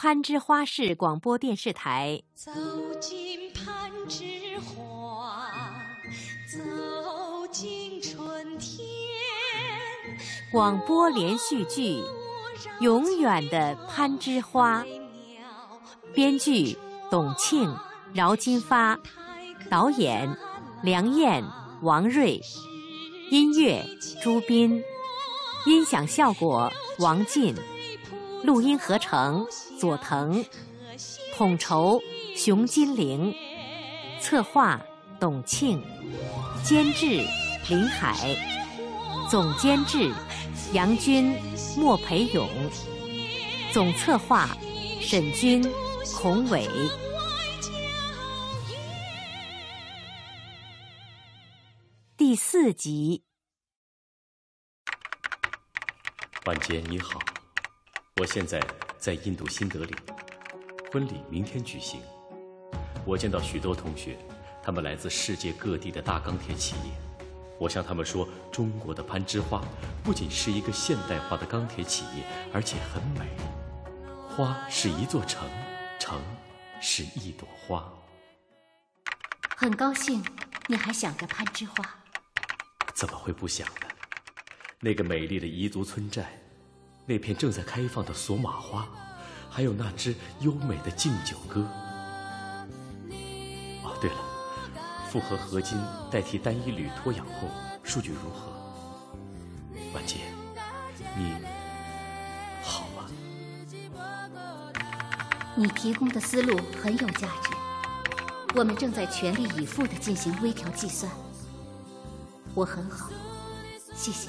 攀枝花市广播电视台。走进攀枝花，走进春天。广播连续剧《永远的攀枝花》，编剧董庆、饶金发，导演梁燕、王瑞，音乐朱斌，音响效果王进，录音合成佐藤，统筹熊金玲，策划董庆，监制林海，总监制杨军、莫培勇，总策划沈军、孔伟。第四集，婉洁你好，我现在在印度新德里，婚礼明天举行。我见到许多同学，他们来自世界各地的大钢铁企业。我向他们说，中国的攀枝花不仅是一个现代化的钢铁企业，而且很美。花是一座城，城是一朵花。很高兴你还想着攀枝花。怎么会不想呢？那个美丽的彝族村寨，那片正在开放的索玛花，还有那支优美的敬酒歌。哦，对了，复合合金代替单一铝脱氧后，数据如何？婉洁，你好吗？你提供的思路很有价值，我们正在全力以赴地进行微调计算。我很好，谢谢。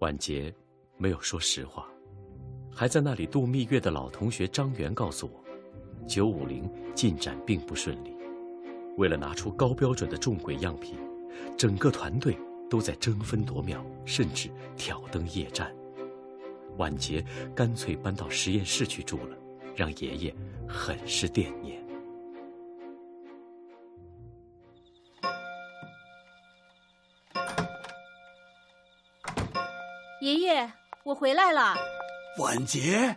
婉杰没有说实话，还在那里度蜜月的老同学张元告诉我，九五零进展并不顺利。为了拿出高标准的重轨样品，整个团队都在争分夺秒，甚至挑灯夜战。婉杰干脆搬到实验室去住了，让爷爷很是惦念。爷爷，我回来了。婉洁，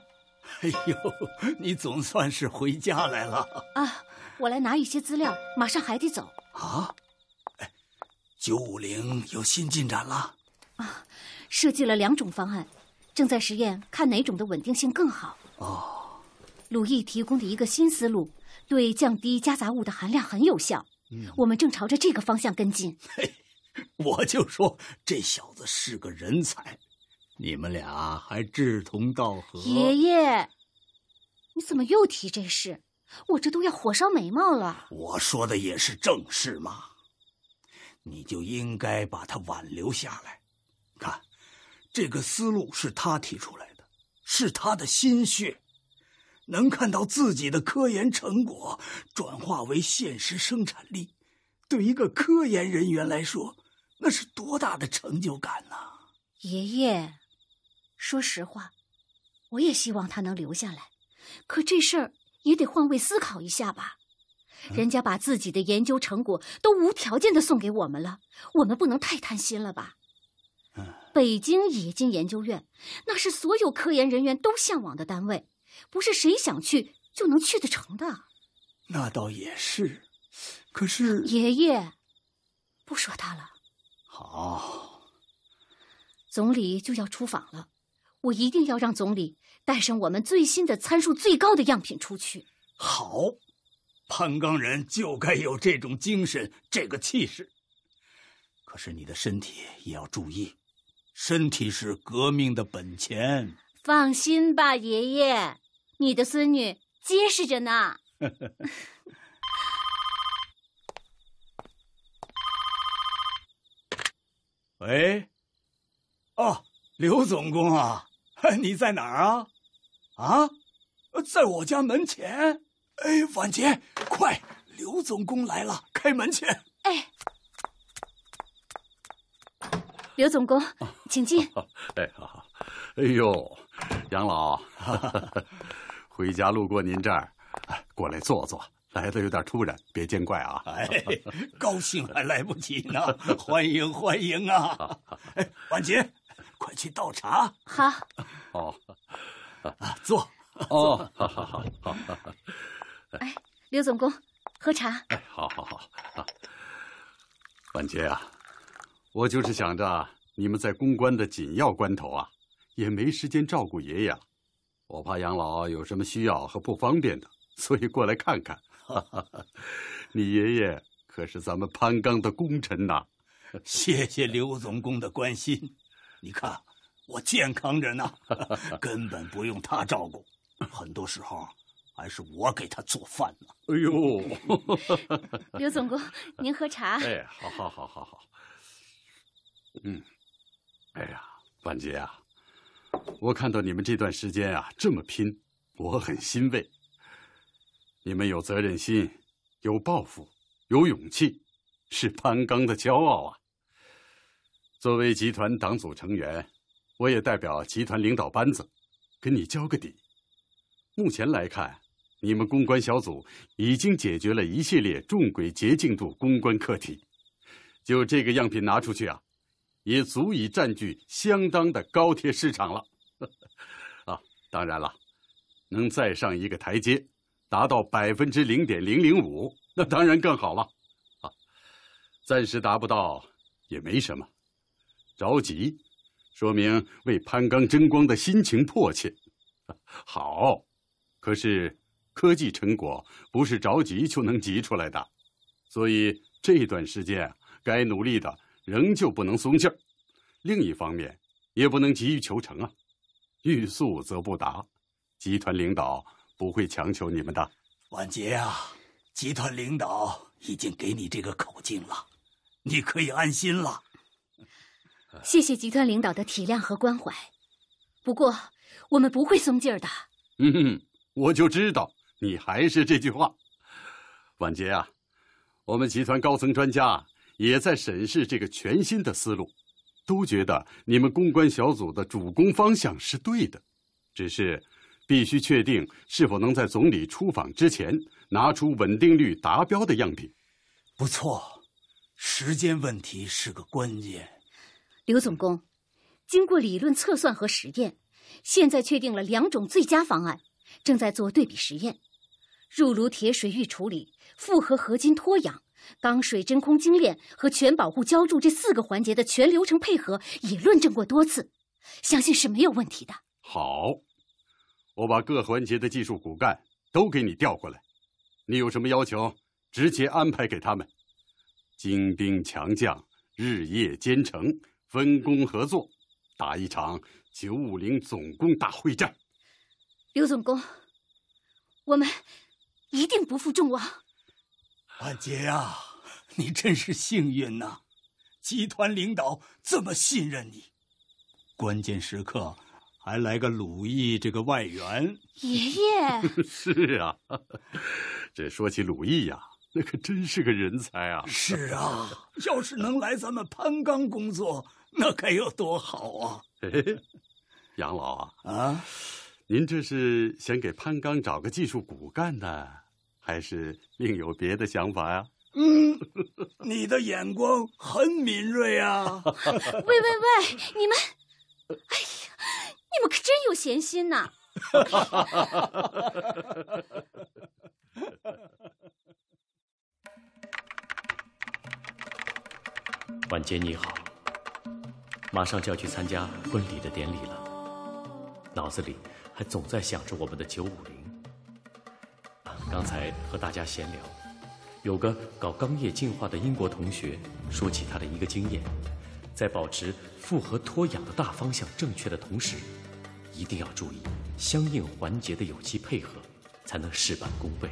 哎呦，你总算是回家来了啊！我来拿一些资料，马上还得走。啊，哎，九五零有新进展了？啊，设计了两种方案，正在实验，看哪种的稳定性更好。哦，鲁毅提供的一个新思路，对降低夹杂物的含量很有效。嗯，我们正朝着这个方向跟进。嘿，我就说这小子是个人才。你们俩还志同道合。爷爷，你怎么又提这事？我这都要火烧眉毛了。我说的也是正事嘛，你就应该把他挽留下来。看，这个思路是他提出来的，是他的心血。能看到自己的科研成果转化为现实生产力，对一个科研人员来说，那是多大的成就感呐！爷爷。说实话，我也希望他能留下来，可这事儿也得换位思考一下吧。人家把自己的研究成果都无条件的送给我们了，我们不能太贪心了吧？北京冶金研究院，那是所有科研人员都向往的单位，不是谁想去就能去得成的。那倒也是，可是爷爷，不说他了。好，总理就要出访了。我一定要让总理带上我们最新的参数最高的样品出去。好，潘刚人就该有这种精神，这个气势。可是你的身体也要注意，身体是革命的本钱。放心吧，爷爷，你的孙女结实着呢。喂，哦，刘总工啊。你在哪儿啊？啊，在我家门前。哎，婉杰，快，刘总工来了，开门去。哎，刘总工，请进。哎，好好。哎呦，杨老，回家路过您这儿，过来坐坐。来的有点突然，别见怪啊。哎，高兴还来不及呢，欢迎欢迎啊！哎，婉洁。去倒茶。好。哦，啊，坐。哦，好好好好。哎，刘总工，喝茶。哎，好好好。婉杰啊，我就是想着你们在公关的紧要关头啊，也没时间照顾爷爷，我怕杨老有什么需要和不方便的，所以过来看看。你爷爷可是咱们潘刚的功臣呐。谢谢刘总工的关心。你看我健康着呢，根本不用他照顾。很多时候还是我给他做饭呢。哎呦，刘总工，您喝茶。哎，好好好好好。嗯，哎呀，万杰啊，我看到你们这段时间啊这么拼，我很欣慰。你们有责任心，有抱负，有勇气，是潘刚的骄傲啊。作为集团党组成员，我也代表集团领导班子，跟你交个底。目前来看，你们公关小组已经解决了一系列重轨洁净度公关课题，就这个样品拿出去啊，也足以占据相当的高铁市场了。啊，当然了，能再上一个台阶，达到百分之零点零零五，那当然更好了。啊，暂时达不到也没什么，着急，说明为潘刚争光的心情迫切。好。可是，科技成果不是着急就能急出来的，所以这段时间该努力的仍旧不能松劲儿。另一方面，也不能急于求成啊，欲速则不达。集团领导不会强求你们的。万杰啊，集团领导已经给你这个口径了，你可以安心了。谢谢集团领导的体谅和关怀，不过我们不会松劲儿的。嗯。我就知道你还是这句话，婉杰啊，我们集团高层专家也在审视这个全新的思路，都觉得你们公关小组的主攻方向是对的，只是必须确定是否能在总理出访之前拿出稳定率达标的样品。不错，时间问题是个关键。刘总工，经过理论测算和实验，现在确定了两种最佳方案。正在做对比实验，入炉铁水预处理、复合合金脱氧、钢水真空精炼和全保护浇筑这四个环节的全流程配合也论证过多次，相信是没有问题的。好，我把各环节的技术骨干都给你调过来，你有什么要求，直接安排给他们。精兵强将日夜兼程，分工合作，打一场九五零总攻大会战。刘总工，我们一定不负众望。万杰呀，你真是幸运呐！集团领导这么信任你，关键时刻还来个鲁毅这个外援。爷爷，是啊，这说起鲁毅呀，那可真是个人才啊！是啊，要是能来咱们潘钢工作，那该有多好啊！杨老啊啊！您这是想给潘刚找个技术骨干呢，还是另有别的想法呀？嗯，你的眼光很敏锐啊！喂喂喂，你们，哎呀，你们可真有闲心呐！婉杰你好，马上就要去参加婚礼的典礼了，脑子里。还总在想着我们的九五零。刚才和大家闲聊，有个搞钢业净化的英国同学说起他的一个经验，在保持复合脱氧的大方向正确的同时，一定要注意相应环节的有机配合，才能事半功倍。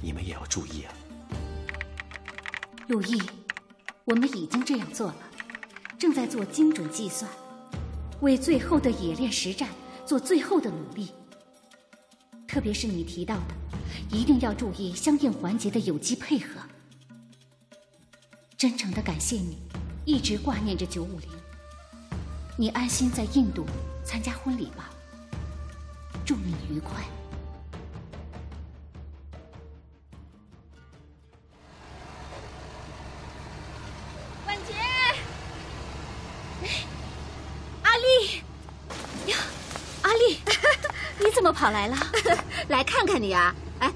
你们也要注意啊！陆毅，我们已经这样做了，正在做精准计算，为最后的冶炼实战。做最后的努力，特别是你提到的，一定要注意相应环节的有机配合。真诚的感谢你，一直挂念着九五零。你安心在印度参加婚礼吧，祝你愉快。跑来了？来看看你啊！哎，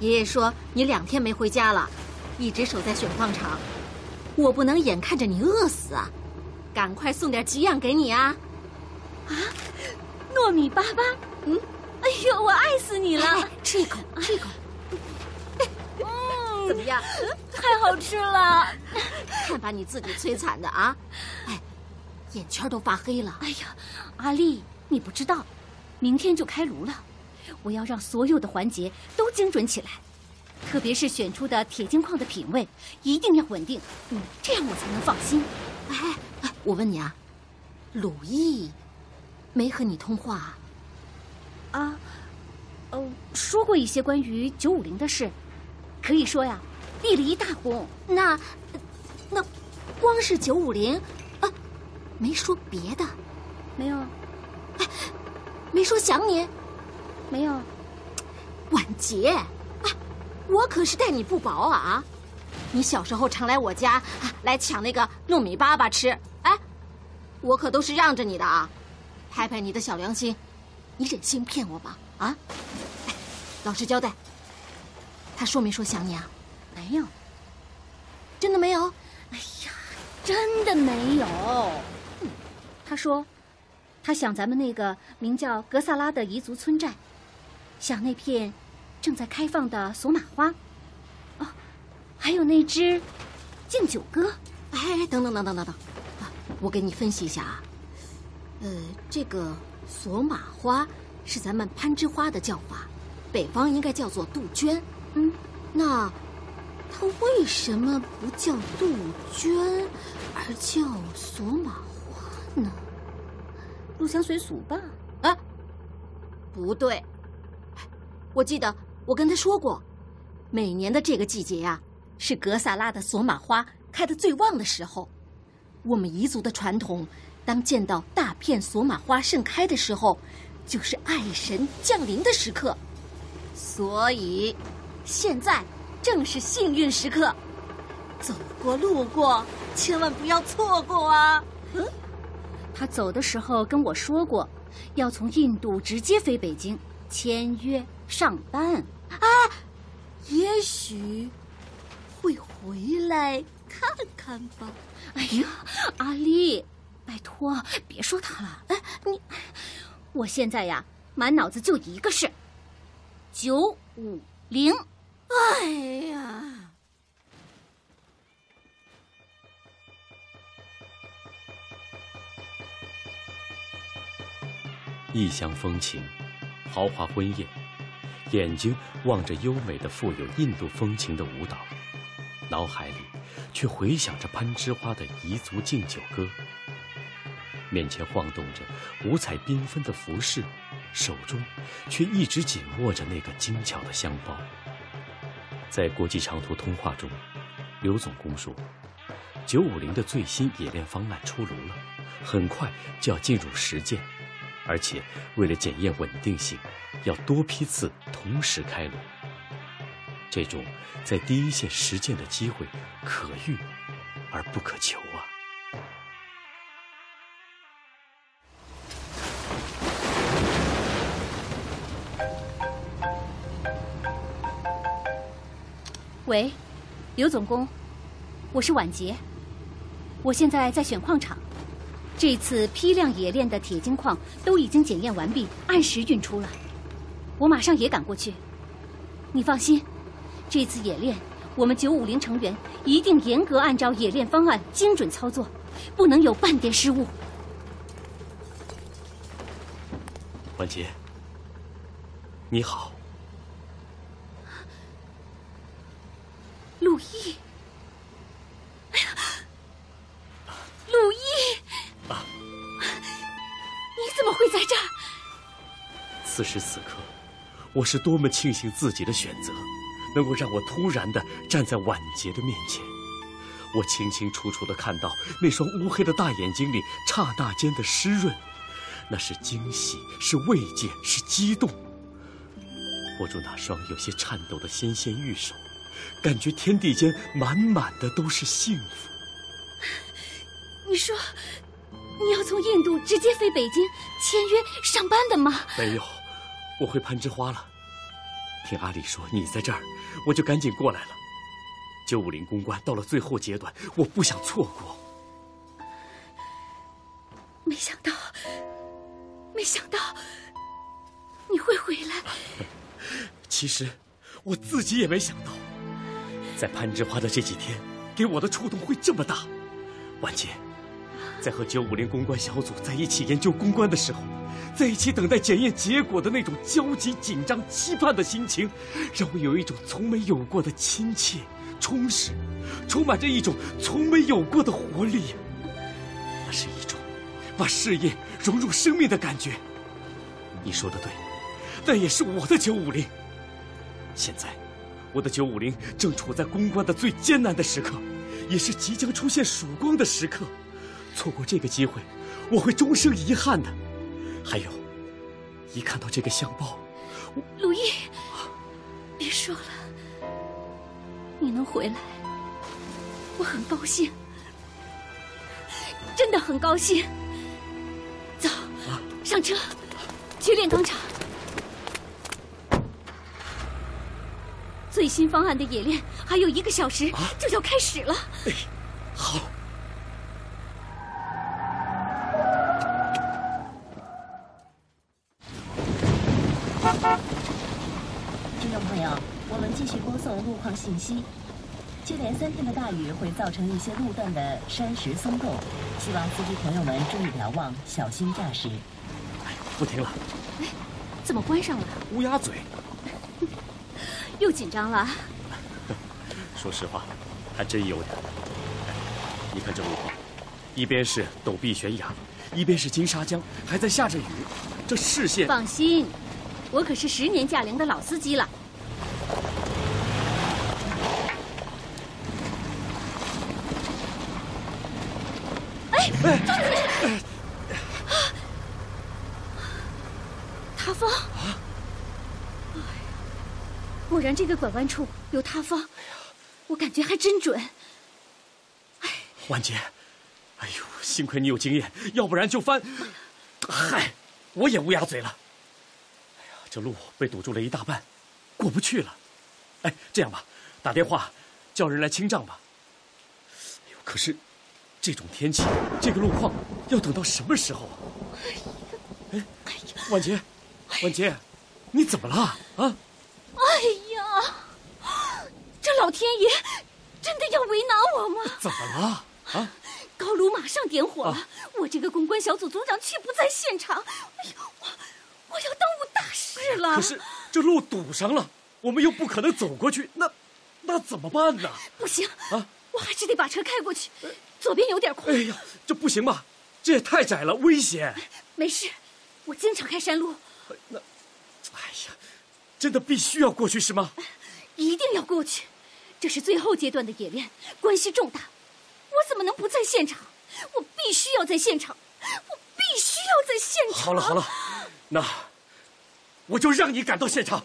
爷爷说你两天没回家了，一直守在选矿场，我不能眼看着你饿死啊！赶快送点给养给你啊！啊，糯米粑粑，嗯，哎呦，我爱死你了！吃一口，吃一口。嗯，怎么样？太好吃了！看把你自己摧残的啊！哎，眼圈都发黑了。哎呀，阿丽，你不知道，明天就开炉了，我要让所有的环节都精准起来，特别是选出的铁金矿的品位一定要稳定，嗯，这样我才能放心。哎哎，我问你啊，鲁毅没和你通话？啊，哦，说过一些关于九五零的事，可以说呀，立了一大功。那，那，光是九五零，啊，没说别的，没有，没说想你，没有，婉洁，啊，我可是待你不薄啊！你小时候常来我家来抢那个糯米粑粑吃，哎，我可都是让着你的啊！拍拍你的小良心，你忍心骗我吗？啊！哎，老实交代，他说没说想你啊？没有，真的没有？哎呀，真的没有。他说，他想咱们那个名叫格萨拉的彝族村寨，想那片正在开放的索玛花。哦，还有那只敬酒歌。哎，等等等等等等，啊，我给你分析一下啊。呃，这个索玛花是咱们攀枝花的叫法，北方应该叫做杜鹃。嗯，那它为什么不叫杜鹃，而叫索玛花呢？入乡随俗吧？啊，不对，我记得我跟他说过，每年的这个季节呀、是格萨拉的索玛花开得最旺的时候。我们彝族的传统，当见到大片索玛花盛开的时候，就是爱神降临的时刻。所以，现在正是幸运时刻，走过路过，千万不要错过啊！嗯，他走的时候跟我说过，要从印度直接飞北京签约上班。啊，也许会回来看看吧。哎呀，阿丽，拜托别说他了。哎，你，我现在呀，满脑子就一个事：九五零。哎呀，异乡风情，豪华婚宴，眼睛望着优美的、富有印度风情的舞蹈，脑海里却回响着攀枝花的彝族敬酒歌。面前晃动着五彩缤纷的服饰，手中却一直紧握着那个精巧的香包。在国际长途通话中，刘总工说，九五零的最新冶炼方案出炉了，很快就要进入实践。而且，为了检验稳定性，要多批次同时开炉。这种在第一线实践的机会，可遇而不可求啊！喂，刘总工，我是婉洁，我现在在选矿场。这次批量冶炼的铁金矿都已经检验完毕，按时运出了。我马上也赶过去。你放心，这次冶炼，我们九五零成员一定严格按照冶炼方案精准操作，不能有半点失误。婉洁，你好。会在这儿？此时此刻，我是多么庆幸自己的选择，能够让我突然的站在婉洁的面前。我清清楚楚的看到那双乌黑的大眼睛里刹那间的湿润，那是惊喜，是慰藉，是激动。握住那双有些颤抖的纤纤玉手。感觉天地间满满的都是幸福。你说，你要从印度直接飞北京签约上班的吗？没有，我回攀枝花了。听阿里说你在这儿，我就赶紧过来了。九五零公关到了最后阶段，我不想错过。没想到，没想到你会回来。其实我自己也没想到，在攀枝花的这几天，给我的触动会这么大。婉姐，在和九五零公关小组在一起研究公关的时候，在一起等待检验结果的那种焦急、紧张、期盼的心情，让我有一种从没有过的亲切、充实，充满着一种从没有过的活力。那是一种把事业融入生命的感觉。你说的对，那也是我的九五零。现在，我的九五零正处在公关的最艰难的时刻，也是即将出现曙光的时刻。错过这个机会，我会终生遗憾的。还有，一看到这个相报，鲁毅，别说了，你能回来，我很高兴，真的很高兴。走，上车，去炼钢厂。最新方案的冶炼还有一个小时就要开始了。哎，好。听众朋友，我们继续播送路况信息。接连三天的大雨会造成一些路段的山石松动，希望司机朋友们注意瞭望，小心驾驶。不停了。哎，怎么关上了？乌鸦嘴。又紧张了。说实话，还真有点。你看这路况，一边是陡壁悬崖，一边是金沙江，还在下着雨，这视线……放心，我可是十年驾龄的老司机了。哎，住嘴！塌方。果然，这个拐弯处有塌方。我感觉还真准。哎，婉姐，哎呦，幸亏你有经验，要不然就翻。嗨，我也乌鸦嘴了。哎呀，这路被堵住了一大半，过不去了。哎，这样吧，打电话叫人来清障吧。哎呦，可是这种天气，这个路况，要等到什么时候啊？哎，哎呀，婉杰，婉杰，你怎么了啊？哎呀，这老天爷真的要为难我吗？怎么了？啊！高炉马上点火了，我这个公关小组组长却不在现场。哎呦，我我要耽误大事了。可是这路堵上了，我们又不可能走过去，那那怎么办呢？不行啊，我还是得把车开过去。左边有点空。哎呀，这不行吧？这也太窄了，危险。没事，我经常开山路。那，哎呀。真的必须要过去是吗？一定要过去，这是最后阶段的演练，关系重大。我怎么能不在现场？我必须要在现场，我必须要在现场。好了好了，那我就让你赶到现场。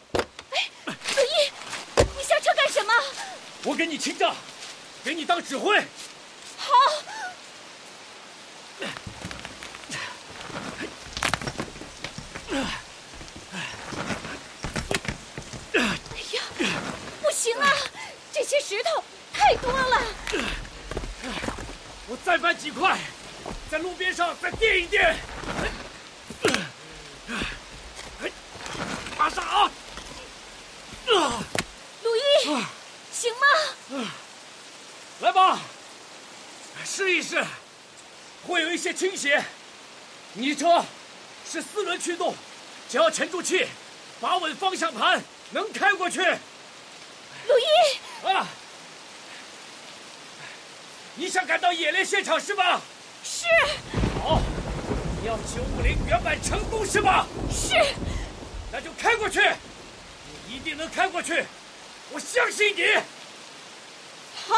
哎，子毅，你下车干什么？我给你清障，给你当指挥。好。不行啊，这些石头太多了。我再搬几块，在路边上再垫一垫。马上啊！鲁伊，行吗？来吧，试一试，会有一些倾斜。你车是四轮驱动，只要沉住气，把稳方向盘，能开过去。陆毅啊，你想赶到演练现场是吧？是。好，你要九五零圆满成功是吧？是。那就开过去，你一定能开过去，我相信你。好，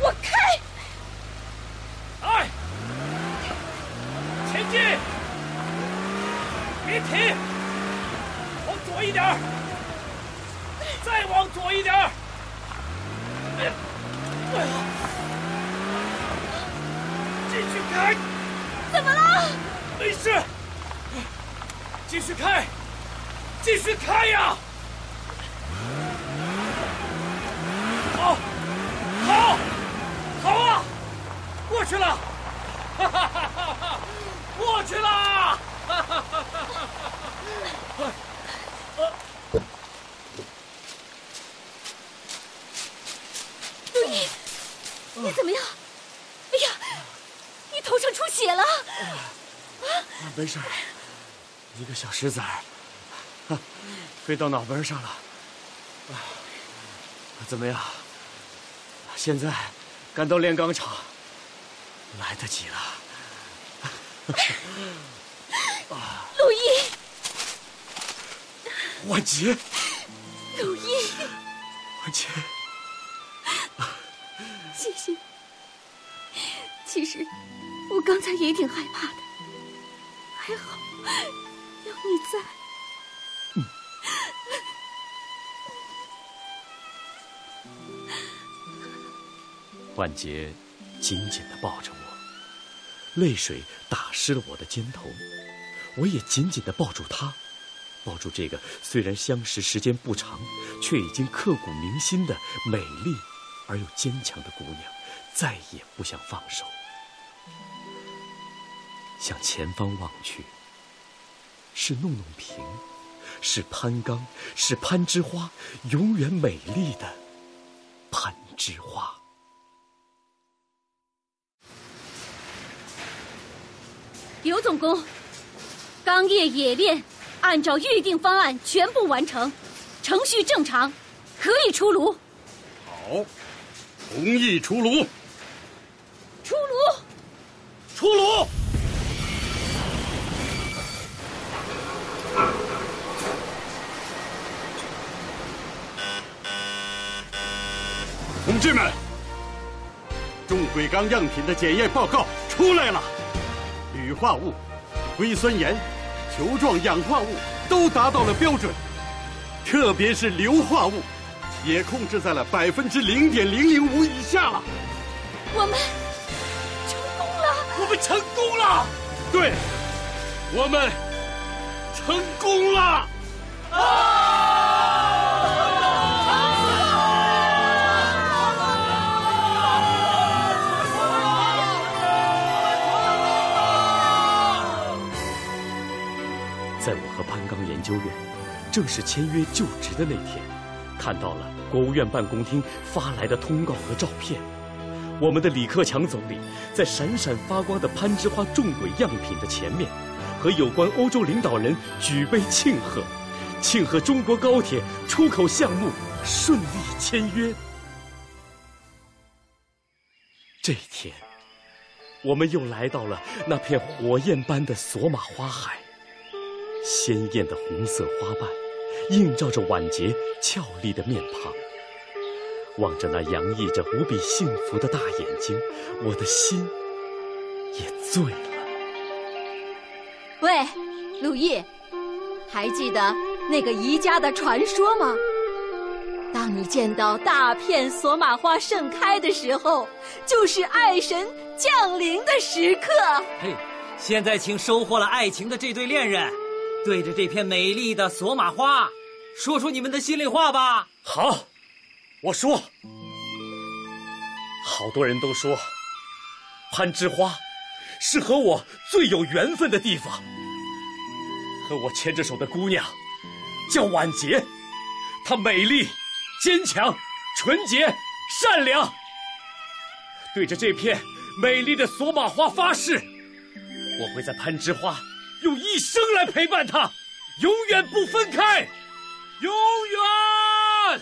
我开。来，前进，别停，往左一点。再往左一点继续开。怎么了？没事，继续开，继续开呀！好，好，好啊！过去了，哈哈哈哈哈！过去了，哈哈哈哈哈！陆毅，你怎么样？哎呀，你头上出血了！啊，没事一个小石子儿，飞到脑门上了。啊，怎么样？现在赶到炼钢厂，来得及了。啊，陆毅，万杰，陆毅，万杰，谢谢。其实我刚才也挺害怕的，还好有你在。嗯。万杰紧紧的抱着我，泪水打湿了我的肩头，我也紧紧的抱住她，抱住这个虽然相识时间不长，却已经刻骨铭心的美丽而又坚强的姑娘，再也不想放手。向前方望去，是弄弄平，是攀钢，是攀枝花，永远美丽的攀枝花。刘总工，钢业冶炼按照预定方案全部完成，程序正常，可以出炉。好，同意出炉。出炉，出炉。志们，重轨钢样品的检验报告出来了。铝化物、硅酸盐、球状氧化物都达到了标准，特别是硫化物，也控制在了百分之零点零零五以下了。我们成功了！我们成功了！对，我们成功了！啊！在我和潘刚研究院正式签约就职的那天，看到了国务院办公厅发来的通告和照片。我们的李克强总理在闪闪发光的攀枝花重轨样品的前面，和有关欧洲领导人举杯庆贺，庆贺中国高铁出口项目顺利签约。这一天，我们又来到了那片火焰般的索马花海。鲜艳的红色花瓣，映照着婉洁俏丽的面庞。望着那洋溢着无比幸福的大眼睛，我的心也醉了。喂，陆毅，还记得那个宜家的传说吗？当你见到大片索玛花盛开的时候，就是爱神降临的时刻。嘿，现在请收获了爱情的这对恋人。对着这片美丽的索玛花，说出你们的心里话吧。好，我说。好多人都说，攀枝花是和我最有缘分的地方。和我牵着手的姑娘叫婉洁，她美丽、坚强、纯洁、善良。对着这片美丽的索玛花发誓，我会在攀枝花。用一生来陪伴他，永远不分开，永远。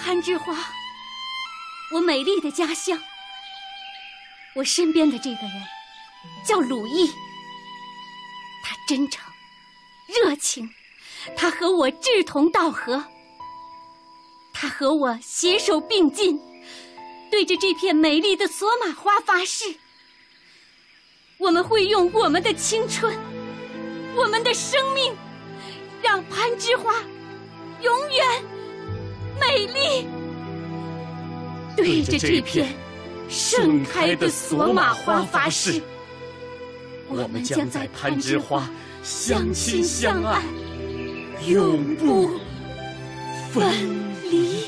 攀枝花，我美丽的家乡。我身边的这个人叫鲁毅，他真诚、热情，他和我志同道合，他和我携手并进，对着这片美丽的索玛花发誓。我们会用我们的青春，我们的生命，让攀枝花永远美丽。对着这片盛开的索玛花发誓，我们将在攀枝花相亲相爱，永不分离。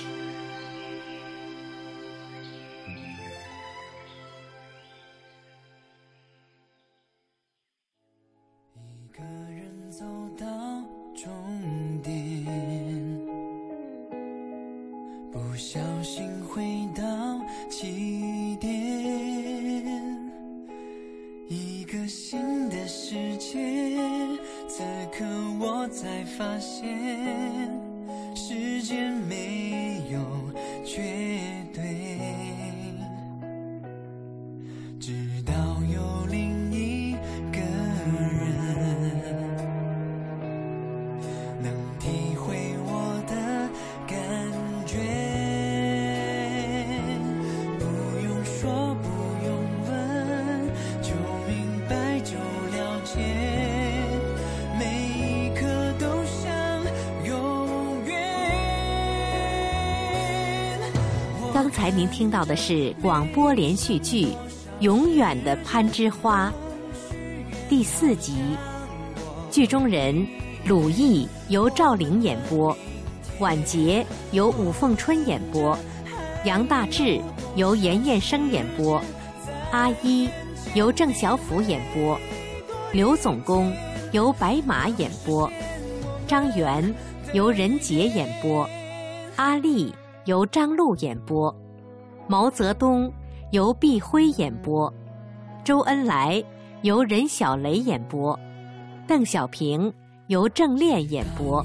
您听到的是广播连续剧《永远的攀枝花》第四集，剧中人鲁艺由赵玲演播，婉洁由武凤春演播，杨大志由严彦生演播，阿一由郑小甫演播，刘总工由白马演播，张元由任杰演播，阿丽由张璐演播，毛泽东由毕辉演播，周恩来由任小雷演播，邓小平由郑炼演播。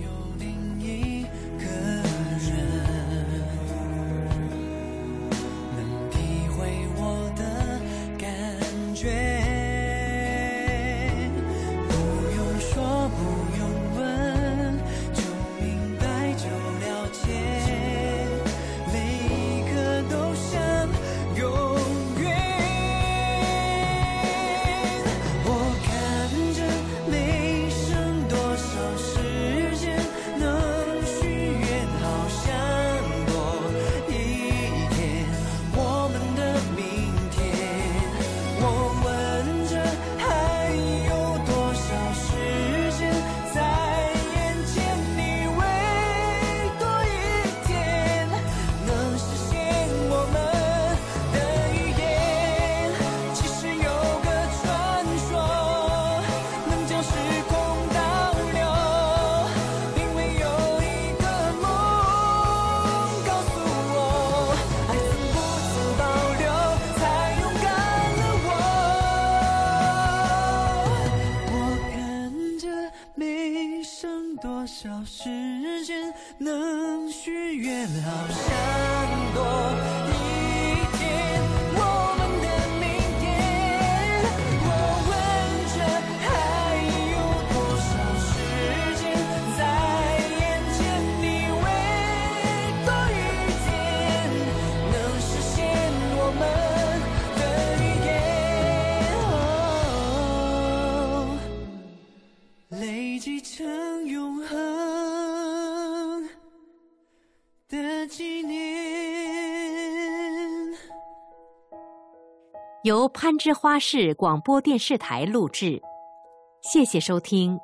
多少时间，能许愿，好想多由攀枝花市广播电视台录制，谢谢收听。